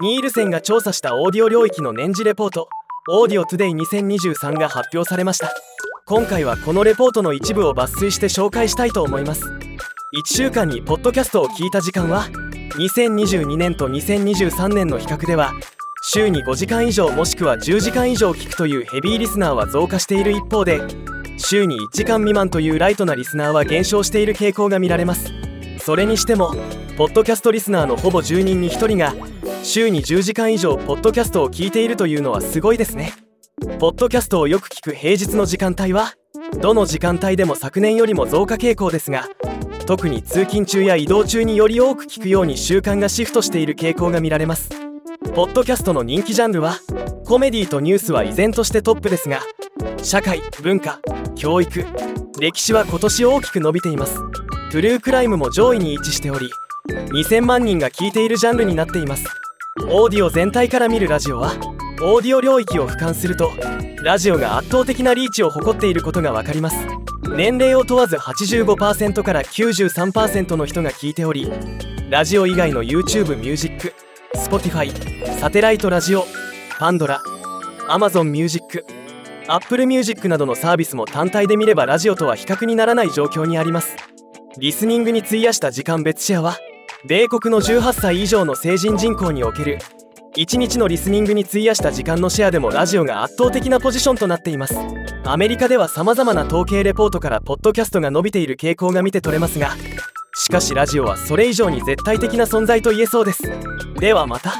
ニールセンが調査したオーディオ領域の年次レポートオーディオトゥデイ2023が発表されました。今回はこのレポートの一部を抜粋して紹介したいと思います。1週間にポッドキャストを聞いた時間は2022年と2023年の比較では週に5時間以上もしくは10時間以上聞くというヘビーリスナーは増加している一方で週に1時間未満というライトなリスナーは減少している傾向が見られます。それにしてもポッドキャストリスナーのほぼ10人に1人が週に10時間以上ポッドキャストを聞いているというのはすごいですね。ポッドキャストをよく聞く平日の時間帯はどの時間帯でも昨年よりも増加傾向ですが特に通勤中や移動中により多く聞くように習慣がシフトしている傾向が見られます。ポッドキャストの人気ジャンルはコメディとニュースは依然としてトップですが社会文化教育歴史は今年大きく伸びています。トゥルークライムも上位に位置しており2000万人が聞いているジャンルになっています。オーディオ全体から見るラジオはオーディオ領域を俯瞰するとラジオが圧倒的なリーチを誇っていることが分かります。年齢を問わず85%から93%の人が聞いておりラジオ以外の YouTube ミュージック Spotify サテライトラジオパンドラ Amazon Music Apple Music などのサービスも単体で見ればラジオとは比較にならない状況にあります。リスニングに費やした時間別シェアは米国の18歳以上の成人人口における1日のリスニングに費やした時間のシェアでもラジオが圧倒的なポジションとなっています。アメリカでは様々な統計レポートからポッドキャストが伸びている傾向が見て取れますがしかしラジオはそれ以上に絶対的な存在と言えそうです。ではまた。